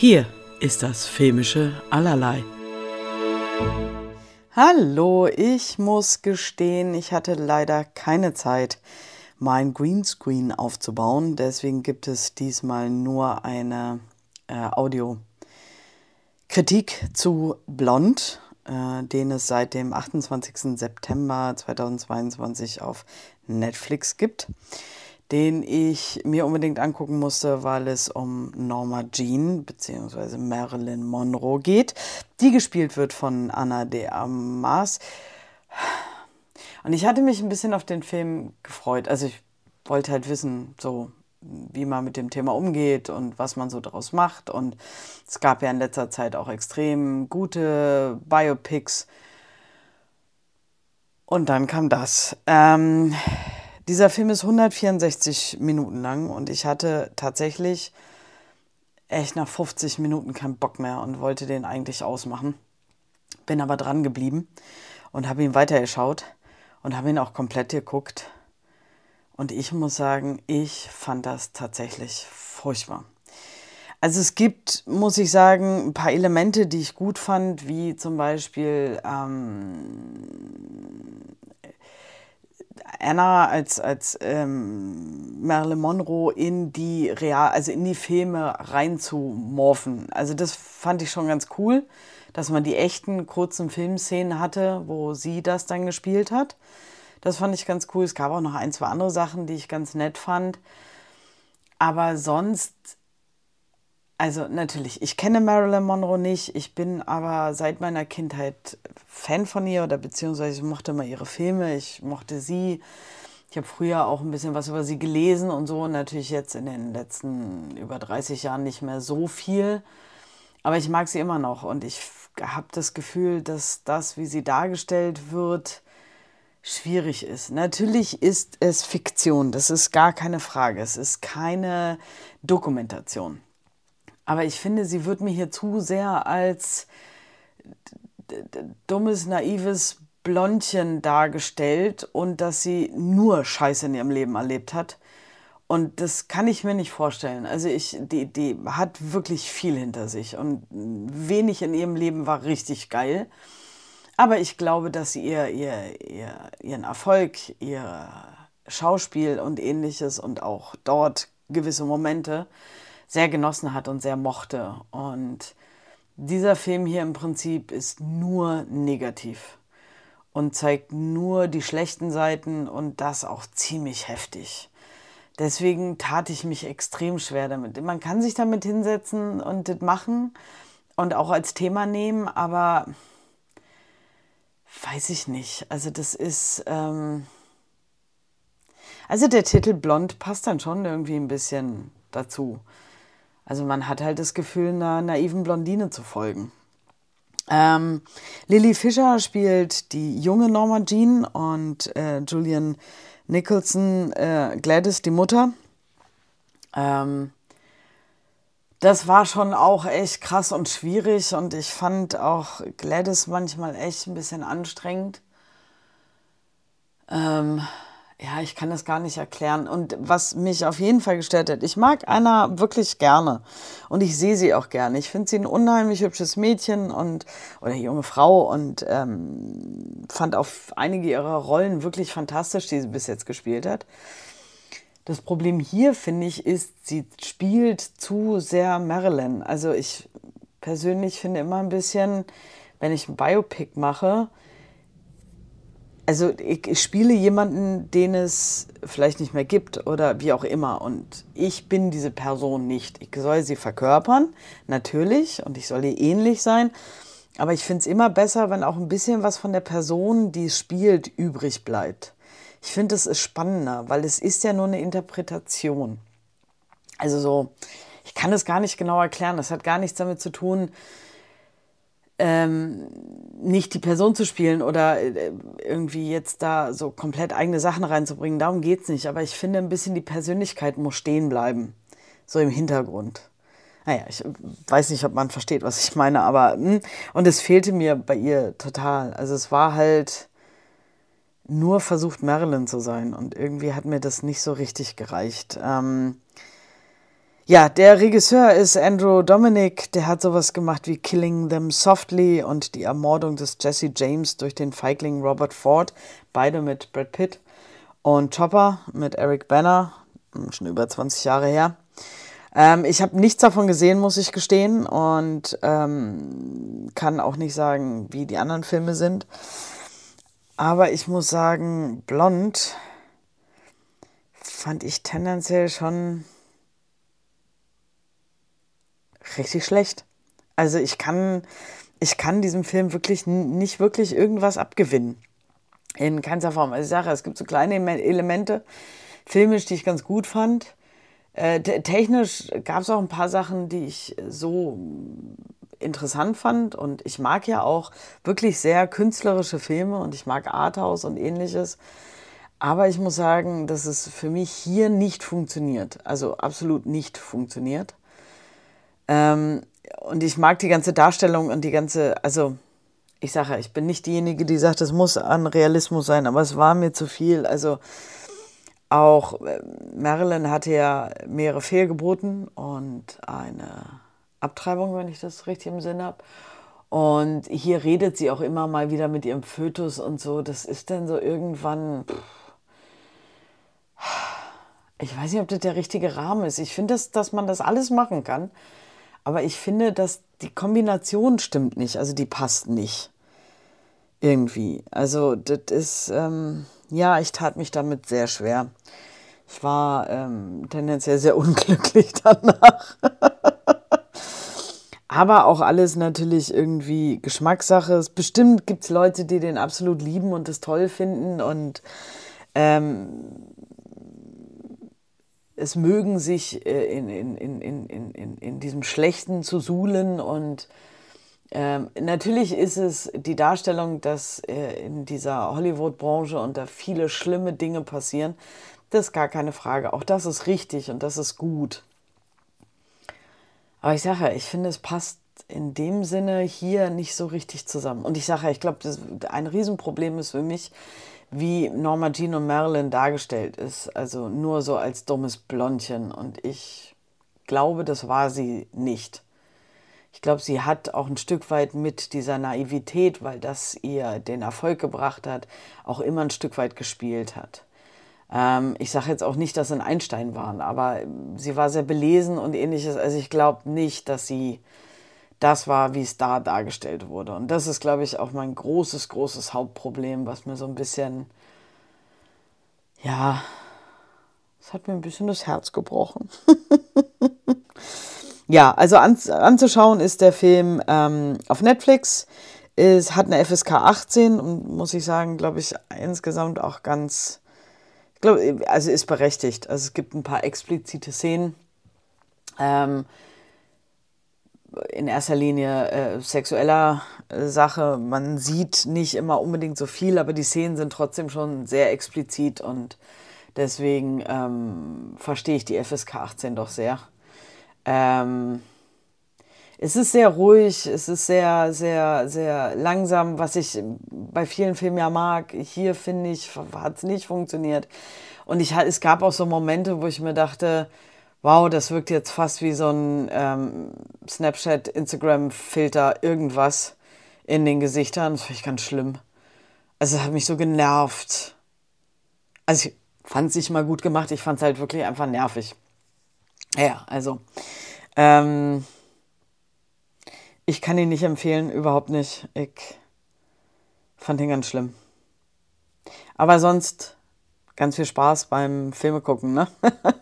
Hier ist das filmische Allerlei. Hallo, ich muss gestehen, ich hatte leider keine Zeit, mein Greenscreen aufzubauen. Deswegen gibt es diesmal nur eine äh, Audio-Kritik zu Blond, äh, den es seit dem 28. September 2022 auf Netflix gibt den ich mir unbedingt angucken musste, weil es um Norma Jean bzw. Marilyn Monroe geht, die gespielt wird von Anna de Armas. Und ich hatte mich ein bisschen auf den Film gefreut. Also ich wollte halt wissen, so wie man mit dem Thema umgeht und was man so daraus macht. Und es gab ja in letzter Zeit auch extrem gute Biopics. Und dann kam das. Ähm, dieser Film ist 164 Minuten lang und ich hatte tatsächlich echt nach 50 Minuten keinen Bock mehr und wollte den eigentlich ausmachen. Bin aber dran geblieben und habe ihn weitergeschaut und habe ihn auch komplett geguckt. Und ich muss sagen, ich fand das tatsächlich furchtbar. Also es gibt, muss ich sagen, ein paar Elemente, die ich gut fand, wie zum Beispiel ähm, Anna als, als ähm, Marilyn Monroe in die Real, also in die Filme reinzumorphen. Also das fand ich schon ganz cool, dass man die echten kurzen Filmszenen hatte, wo sie das dann gespielt hat. Das fand ich ganz cool. Es gab auch noch ein, zwei andere Sachen, die ich ganz nett fand. Aber sonst also natürlich, ich kenne Marilyn Monroe nicht, ich bin aber seit meiner Kindheit Fan von ihr oder beziehungsweise ich mochte mal ihre Filme, ich mochte sie. Ich habe früher auch ein bisschen was über sie gelesen und so, natürlich jetzt in den letzten über 30 Jahren nicht mehr so viel. Aber ich mag sie immer noch und ich habe das Gefühl, dass das, wie sie dargestellt wird, schwierig ist. Natürlich ist es Fiktion, das ist gar keine Frage. Es ist keine Dokumentation. Aber ich finde, sie wird mir hier zu sehr als dummes, naives Blondchen dargestellt und dass sie nur Scheiße in ihrem Leben erlebt hat. Und das kann ich mir nicht vorstellen. Also ich, die, die hat wirklich viel hinter sich und wenig in ihrem Leben war richtig geil. Aber ich glaube, dass sie ihr, ihr, ihr, ihren Erfolg, ihr Schauspiel und ähnliches und auch dort gewisse Momente sehr genossen hat und sehr mochte. Und dieser Film hier im Prinzip ist nur negativ und zeigt nur die schlechten Seiten und das auch ziemlich heftig. Deswegen tat ich mich extrem schwer damit. Man kann sich damit hinsetzen und das machen und auch als Thema nehmen, aber weiß ich nicht. Also das ist... Ähm also der Titel Blond passt dann schon irgendwie ein bisschen dazu. Also man hat halt das Gefühl, einer naiven Blondine zu folgen. Ähm, Lily Fischer spielt die junge Norma Jean und äh, Julian Nicholson äh, Gladys, die Mutter. Ähm, das war schon auch echt krass und schwierig und ich fand auch Gladys manchmal echt ein bisschen anstrengend. Ähm, ja, ich kann das gar nicht erklären. Und was mich auf jeden Fall gestört hat, ich mag Anna wirklich gerne. Und ich sehe sie auch gerne. Ich finde sie ein unheimlich hübsches Mädchen und oder junge Frau und ähm, fand auch einige ihrer Rollen wirklich fantastisch, die sie bis jetzt gespielt hat. Das Problem hier, finde ich, ist, sie spielt zu sehr Marilyn. Also ich persönlich finde immer ein bisschen, wenn ich ein Biopic mache, also ich spiele jemanden, den es vielleicht nicht mehr gibt oder wie auch immer. Und ich bin diese Person nicht. Ich soll sie verkörpern, natürlich, und ich soll ihr ähnlich sein. Aber ich finde es immer besser, wenn auch ein bisschen was von der Person, die es spielt, übrig bleibt. Ich finde, es spannender, weil es ist ja nur eine Interpretation. Also so, ich kann es gar nicht genau erklären. Das hat gar nichts damit zu tun, ähm, nicht die Person zu spielen oder äh, irgendwie jetzt da so komplett eigene Sachen reinzubringen. Darum geht es nicht. Aber ich finde, ein bisschen die Persönlichkeit muss stehen bleiben. So im Hintergrund. Naja, ich weiß nicht, ob man versteht, was ich meine, aber. Hm, und es fehlte mir bei ihr total. Also es war halt nur versucht, Marilyn zu sein. Und irgendwie hat mir das nicht so richtig gereicht. Ähm, Ja, der Regisseur ist Andrew Dominic. Der hat sowas gemacht wie Killing Them Softly und die Ermordung des Jesse James durch den Feigling Robert Ford. Beide mit Brad Pitt. Und Chopper mit Eric Banner. Hm, schon über 20 Jahre her. Ähm, ich habe nichts davon gesehen, muss ich gestehen. Und ähm, kann auch nicht sagen, wie die anderen Filme sind. Aber ich muss sagen, Blond fand ich tendenziell schon richtig schlecht. Also ich kann, ich kann diesem Film wirklich nicht wirklich irgendwas abgewinnen. In keinster Form. Also ich sage, es gibt so kleine Elemente, filmisch, die ich ganz gut fand. Äh, technisch gab es auch ein paar Sachen, die ich so interessant fand. Und ich mag ja auch wirklich sehr künstlerische Filme und ich mag Arthouse und ähnliches. Aber ich muss sagen, dass es für mich hier nicht funktioniert. Also absolut nicht funktioniert. Ähm, und ich mag die ganze Darstellung und die ganze, also ich sage ich bin nicht diejenige, die sagt, es muss an Realismus sein, aber es war mir zu viel. Also auch äh, Marilyn hatte ja mehrere Fehlgeburten und eine Abtreibung, wenn ich das richtig im Sinn habe. Und hier redet sie auch immer mal wieder mit ihrem Fötus und so. Das ist dann so irgendwann. Ich weiß nicht, ob das der richtige Rahmen ist. Ich finde, dass, dass man das alles machen kann. Aber ich finde, dass die Kombination stimmt nicht, also die passt nicht. Irgendwie. Also das ist, ähm, ja, ich tat mich damit sehr schwer. Ich war ähm, tendenziell sehr unglücklich danach. Aber auch alles natürlich irgendwie Geschmackssache. Bestimmt gibt es Leute, die den absolut lieben und es toll finden und ähm, es mögen sich äh, in, in, in, in, in, in diesem Schlechten zu suhlen und ähm, natürlich ist es die Darstellung, dass äh, in dieser Hollywood-Branche und da viele schlimme Dinge passieren. Das ist gar keine Frage. Auch das ist richtig und das ist gut. Aber ich sage ich finde, es passt in dem Sinne hier nicht so richtig zusammen. Und ich sage ich glaube, ein Riesenproblem ist für mich, wie Norma Jean und Marilyn dargestellt ist. Also nur so als dummes Blondchen. Und ich glaube, das war sie nicht. Ich glaube, sie hat auch ein Stück weit mit dieser Naivität, weil das ihr den Erfolg gebracht hat, auch immer ein Stück weit gespielt hat. Ähm, ich sage jetzt auch nicht, dass sie ein Einstein waren, aber sie war sehr belesen und ähnliches. Also ich glaube nicht, dass sie das war, wie es da dargestellt wurde. Und das ist, glaube ich, auch mein großes, großes Hauptproblem, was mir so ein bisschen, ja, es hat mir ein bisschen das Herz gebrochen. ja, also an, anzuschauen ist der Film ähm, auf Netflix. Es hat eine FSK 18 und muss ich sagen, glaube ich, insgesamt auch ganz, ich glaube, also ist berechtigt. Also es gibt ein paar explizite Szenen. Ähm, in erster Linie äh, sexueller äh, Sache. Man sieht nicht immer unbedingt so viel, aber die Szenen sind trotzdem schon sehr explizit und deswegen ähm, verstehe ich die FSK 18 doch sehr. Ähm, es ist sehr ruhig, es ist sehr, sehr, sehr langsam, was ich bei vielen Filmen ja mag. Hier finde ich, hat es nicht funktioniert. Und ich, es gab auch so Momente, wo ich mir dachte, wow, das wirkt jetzt fast wie so ein ähm, Snapchat, Instagram-Filter, irgendwas in den Gesichtern. Das finde ich ganz schlimm. Also es hat mich so genervt. Also ich fand es nicht mal gut gemacht, ich fand es halt wirklich einfach nervig. Ja, also ähm, ich kann ihn nicht empfehlen, überhaupt nicht. Ich fand ihn ganz schlimm. Aber sonst ganz viel Spaß beim Filme gucken, ne?